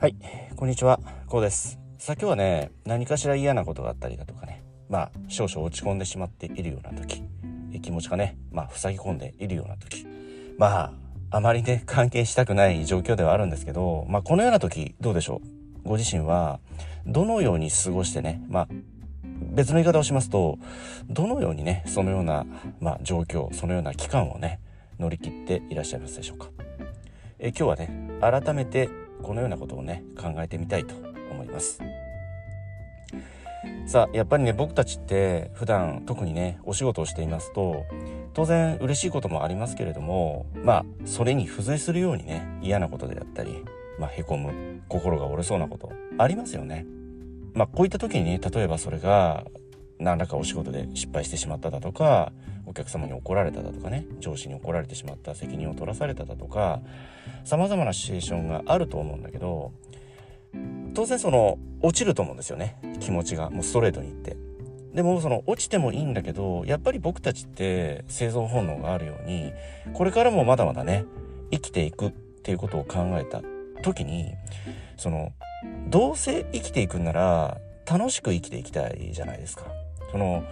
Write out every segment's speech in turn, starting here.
はい、こんにちは、こうです。さあ今日はね、何かしら嫌なことがあったりだとかね、まあ少々落ち込んでしまっているような時、気持ちがね、まあ塞ぎ込んでいるような時、まああまりね、関係したくない状況ではあるんですけど、まあこのような時どうでしょう？ご自身はどのように過ごしてね、まあ別の言い方をしますと、どのようにね、そのような、まあ、状況、そのような期間をね、乗り切っていらっしゃいますでしょうか？え今日はね、改めてこのようなことをね、考えてみたいと思います。さあ、やっぱりね、僕たちって普段特にね、お仕事をしていますと、当然嬉しいこともありますけれども、まあ、それに付随するようにね、嫌なことであったり、まあ、へこむ、心が折れそうなこと、ありますよね。まあ、こういった時にね、例えばそれが、何らかお仕事で失敗してしまっただとか、お客様に怒られただとかね、上司に怒られてしまった責任を取らされただとか、様々なシチュエーションがあると思うんだけど、当然その、落ちると思うんですよね。気持ちが。もうストレートに言って。でもその落ちてもいいんだけど、やっぱり僕たちって生存本能があるように、これからもまだまだね、生きていくっていうことを考えた時に、その、どうせ生きていくんなら楽しく生きていきたいじゃないですか。その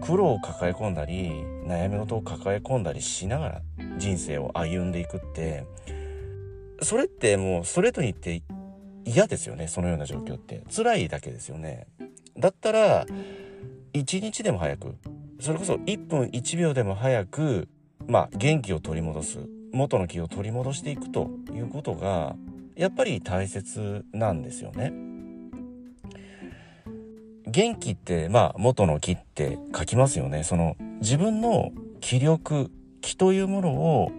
苦労を抱え込んだり悩み事を抱え込んだりしながら人生を歩んでいくって。それってもうストレートに言って嫌ですよねそのような状況って。辛いだけですよね。だったら一日でも早くそれこそ1分1秒でも早くまあ元気を取り戻す元の気を取り戻していくということがやっぱり大切なんですよね。元気ってまあ元の気って書きますよね。その自分の気力気というものを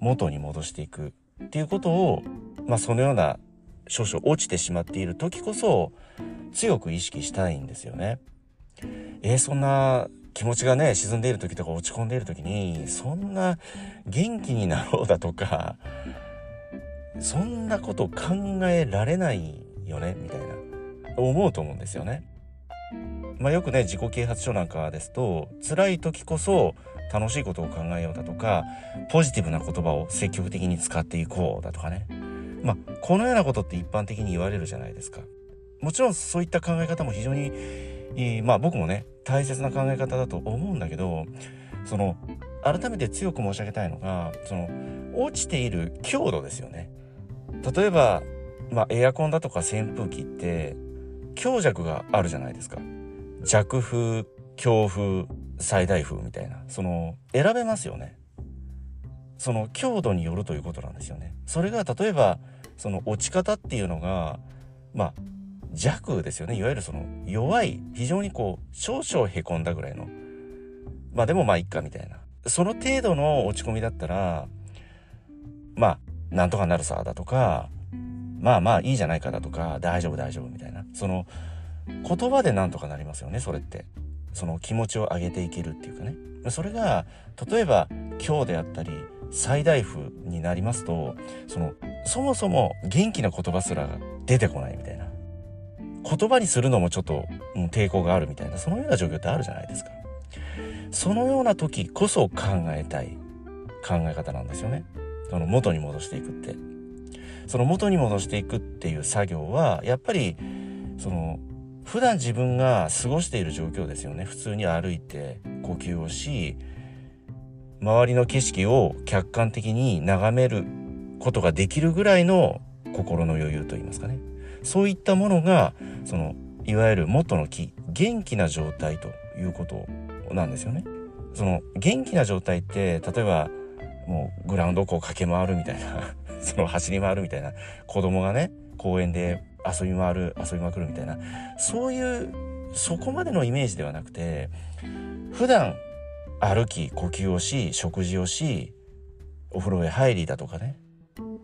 元に戻していくっていうことをまあそのような少々落ちてしまっている時こそ強く意識したいんですよね。えー、そんな気持ちがね沈んでいる時とか落ち込んでいる時にそんな元気になろうだとかそんなこと考えられないよねみたいな思うと思うんですよね。まあよくね自己啓発書なんかですと辛い時こそ楽しいことを考えようだとかポジティブな言葉を積極的に使っていこうだとかねまあこのようなことって一般的に言われるじゃないですか。もちろんそういった考え方も非常に、えー、まあ僕もね大切な考え方だと思うんだけどその改めて強く申し上げたいのがその落ちている強度ですよね。例えば、まあ、エアコンだとか扇風機って強弱があるじゃないですか。弱風、強風、最大風みたいな。その、選べますよね。その強度によるということなんですよね。それが例えば、その落ち方っていうのが、まあ、弱ですよね。いわゆるその弱い、非常にこう、少々へこんだぐらいの。まあでもまあいっかみたいな。その程度の落ち込みだったら、まあ、なんとかなるさだとか、まあまあいいじゃないかだとか、大丈夫大丈夫みたいな。その言葉でなんとかなりますよね、それって。その気持ちを上げていけるっていうかね。それが、例えば今日であったり、最大風になりますと、その、そもそも元気な言葉すら出てこないみたいな。言葉にするのもちょっと、うん、抵抗があるみたいな、そのような状況ってあるじゃないですか。そのような時こそ考えたい考え方なんですよね。その元に戻していくってその元に戻していくっていう作業はやっぱりその普段自分が過ごしている状況ですよね。普通に歩いて呼吸をし周りの景色を客観的に眺めることができるぐらいの心の余裕といいますかね。そういったものがそのいわゆる元の気元気な状態ということなんですよね。その元気な状態って例えばもうグラウンドをこう駆け回るみたいな その走り回るみたいな子供がね公園で遊び回る遊びまくるみたいな。そういうそこまでのイメージではなくて普段歩き呼吸をし食事をしお風呂へ入りだとかね。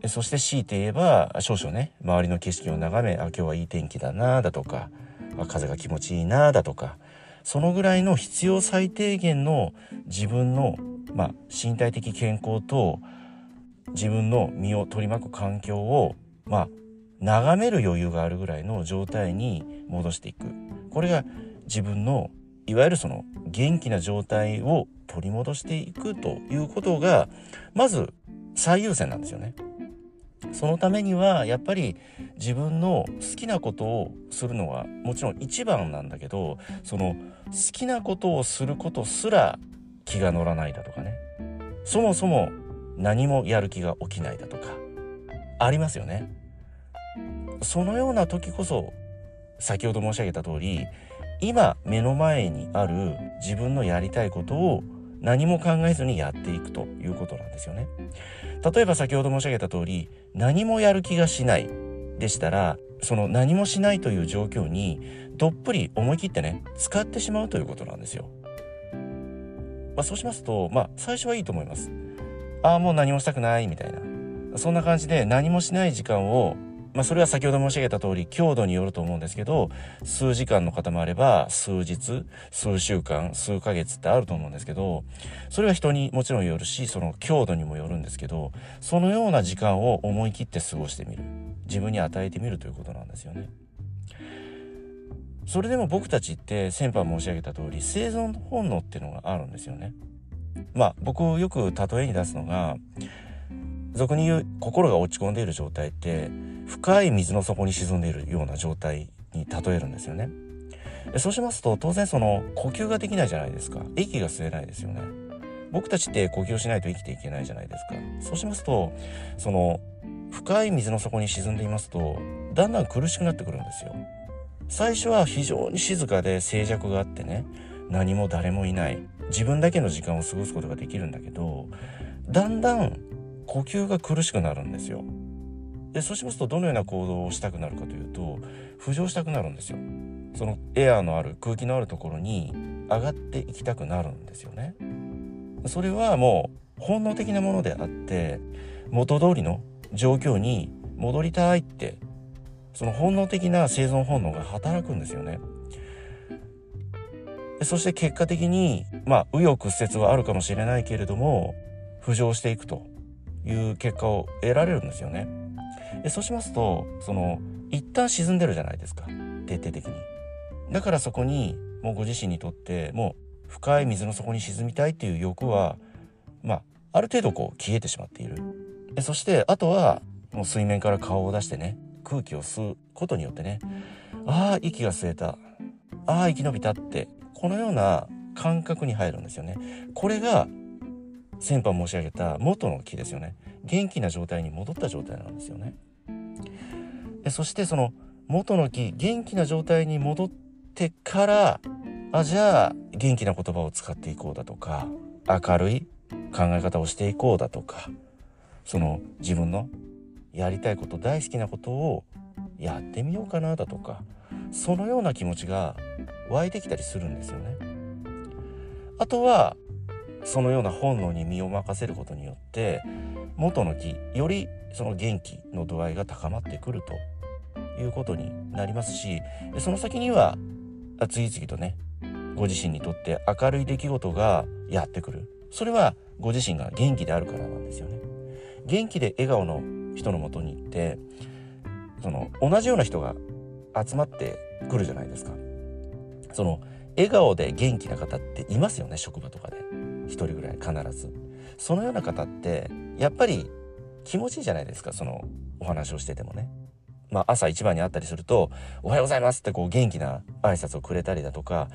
そして強いて言えば少々ね周りの景色を眺めあ今日はいい天気だなだとか風が気持ちいいなだとかそのぐらいの必要最低限の自分のまあ、身体的健康と自分の身を取り巻く環境を、まあ、眺める余裕があるぐらいの状態に戻していく。これが自分のいわゆるその元気な状態を取り戻していくということがまず最優先なんですよね。そのためにはやっぱり自分の好きなことをするのはもちろん一番なんだけどその好きなことをすることすら気が乗らないだとかねそもそも何もやる気が起きないだとかありますよね。そのような時こそ先ほど申し上げた通り今目の前にある自分のやりたいことを何も考えずにやっていくということなんですよね。例えば先ほど申し上げた通り何もやる気がしないでしたらその何もしないという状況にどっぷり思い切ってね使ってしまうということなんですよ。まあ、そうしますとまあ最初はいいと思います。ああもう何もしたくないみたいなそんな感じで何もしない時間をまあ、それは先ほど申し上げた通り強度によると思うんですけど数時間の方もあれば数日数週間数ヶ月ってあると思うんですけどそれは人にもちろんよるしその強度にもよるんですけどそのような時間を思い切って過ごしてみる自分に与えてみるということなんですよね。それでも僕たちって先般申し上げた通り生存本能っていうのがあるんですよね。まあ僕よく例えに出すのが俗に言う心が落ち込んでいる状態って深い水の底に沈んでいるような状態に例えるんですよね。そうしますと当然その呼吸ができないじゃないですか。息が吸えないですよね。僕たちって呼吸しないと生きていけないじゃないですか。そうしますとその深い水の底に沈んでいますとだんだん苦しくなってくるんですよ。最初は非常に静かで静寂があってね何も誰もいない。自分だけの時間を過ごすことができるんだけどだんだん呼吸が苦しくなるんですよ。でそうしますとどのような行動をしたくなるかというと浮上したくなるんですよ。そのエアーのある空気のあるところに上がっていきたくなるんですよね。それはもう本能的なものであって元通りの状況に戻りたいってその本能的な生存本能が働くんですよね。そして結果的にまあ紆余曲折はあるかもしれないけれども浮上していくという結果を得られるんですよね。でそうしますとその一旦沈んでるじゃないですか徹底的に。だからそこにもうご自身にとってもう深い水の底に沈みたいっていう欲はまあある程度こう消えてしまっている。でそしてあとはもう水面から顔を出してね空気を吸うことによってねああ息が吸えたああ生き延びたってこのような感覚に入るんですよね。これが先般申し上げた元の木ですよね元気な状態に戻った状態なんですよねそしてその元の木元気な状態に戻ってからあじゃあ元気な言葉を使っていこうだとか明るい考え方をしていこうだとかその自分のやりたいこと大好きなことをやってみようかなだとかそのような気持ちが湧いてきたりするんですよね。あとはそのような本能に身を任せることによって元の木よりその元気の度合いが高まってくるということになりますしその先には次々とねご自身にとって明るい出来事がやってくる。それはご自身が元気であるからなんですよね。元気で笑顔の人のもとに行ってその同じような人が集まってくるじゃないですか。その笑顔で元気な方っていますよね職場とかで。1人ぐらい必ずそのような方ってやっぱり気持ちいいじゃないですかそのお話をしててもね。まあ、朝一番に会ったりすると「おはようございます」ってこう元気な挨拶をくれたりだとか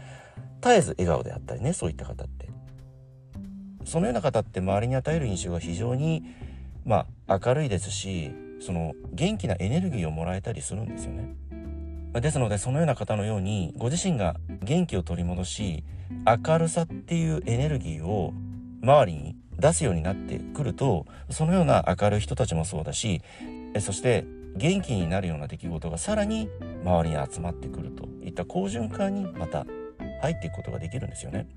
絶えず笑顔であったりねそういった方ってそのような方って周りに与える印象が非常にまあ明るいですしその元気なエネルギーをもらえたりするんですよね。ですのでそのような方のようにご自身が元気を取り戻し明るさっていうエネルギーを周りに出すようになってくるとそのような明るい人たちもそうだしそして元気になるような出来事がさらに周りに集まってくるといった好循環にまた入っていくことができるんですよね。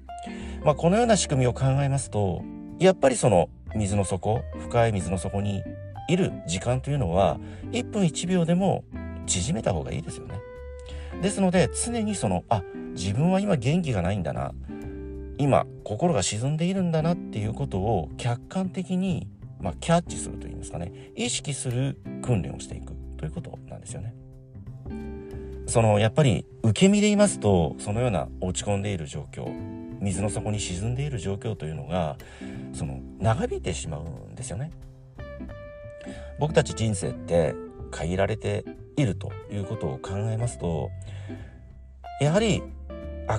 まあ、このような仕組みを考えますとやっぱりその水の底深い水の底にいる時間というのは1分1秒でも縮めた方がいいですよね。ですので常にそのあ自分は今元気がないんだな今心が沈んでいるんだなっていうことを客観的に、まあ、キャッチするといいますかね意識する訓練をしていくということなんですよね。そのやっぱり受け身で言いますとそのような落ち込んでいる状況水の底に沈んでいる状況というのがその長引いてしまうんですよね。僕たち人生って限られているということを考えますとやはり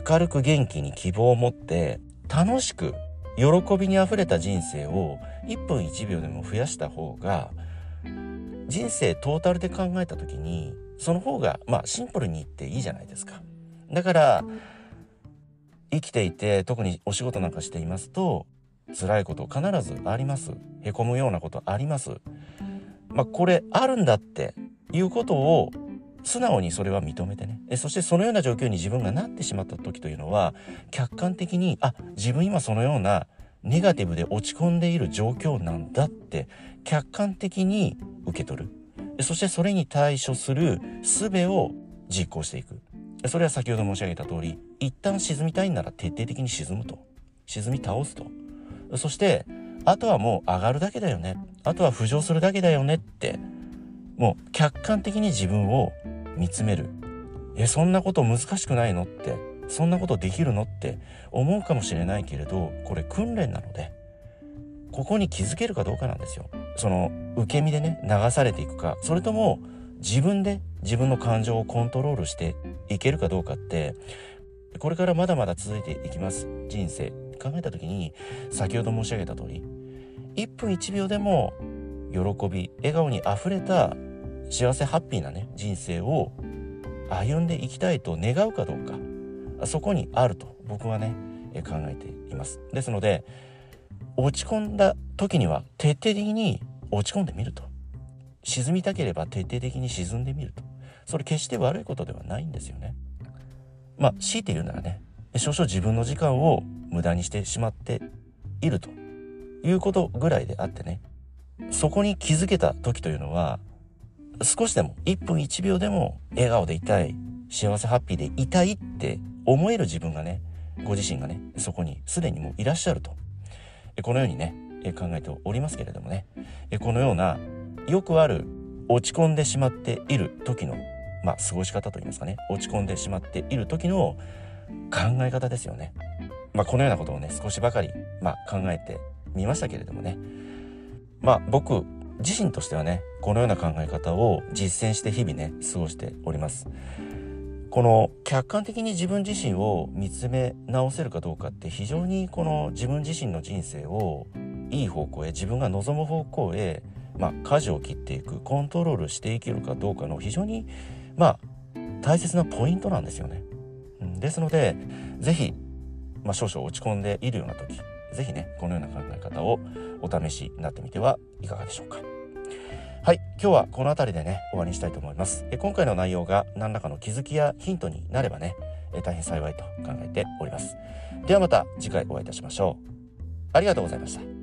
明るく元気に希望を持って楽しく喜びにあふれた人生を1分1秒でも増やした方が人生トータルで考えた時にその方がまあシンプルに言っていいじゃないですか。だから生きていて特にお仕事なんかしていますと辛いこと必ずあります。へこむようなことあります。まあこれあるんだっていうことを素直にそれは認めてね。そしてそのような状況に自分がなってしまった時というのは客観的にあ自分今そのようなネガティブで落ち込んでいる状況なんだって客観的に受け取る。そしてそれに対処する術を実行していく。それは先ほど申し上げた通り一旦沈みたいなら徹底的に沈むと。沈み倒すと。そしてあとはもう上がるだけだよね。あとは浮上するだけだよねってもう客観的に自分を見つめる。えそんなこと難しくないのって？そんなことできるのって？思うかもしれないけれどこれ訓練なので。ここに気づけるかどうかなんですよ。その受け身でね流されていくか。それとも自分で自分の感情をコントロールしていけるかどうかってこれからまだまだ続いていきます。人生。考えた時に先ほど申し上げた通り1分1秒でも喜び笑顔にあふれた幸せハッピーなね人生を歩んでいきたいと願うかどうかそこにあると僕はね考えています。ですので落ち込んだ時には徹底的に落ち込んでみると。沈みたければ徹底的に沈んでみると。それ決して悪いことではないんですよね。まあ強いて言うならね少々自分の時間を無駄にしてしまっているということぐらいであってねそこに気づけた時というのは少しでも1分1秒でも笑顔でいたい幸せハッピーでいたいって思える自分がねご自身がねそこにすでにもういらっしゃると。このようにね考えておりますけれどもね。このようなよくある落ち込んでしまっている時のまあ過ごし方といいますかね。落ち込んでしまっている時の考え方ですよね。まあ、このようなことをね少しばかり、まあ、考えてみましたけれどもね。まあ僕自身としてはねこのような考え方を実践して日々ね過ごしております。この客観的に自分自身を見つめ直せるかどうかって非常にこの自分自身の人生をいい方向へ自分が望む方向へまあ舵を切っていくコントロールしていけるかどうかの非常にまあ大切なポイントなんですよね、ですので是非、まあ、少々落ち込んでいるような時是非ねこのような考え方をお試しになってみてはいかがでしょうか。はい、今日はこの辺りでね終わりにしたいと思います。え今回の内容が何らかの気づきやヒントになればねえ大変幸いと考えております。ではまた次回お会いいたしましょう。ありがとうございました。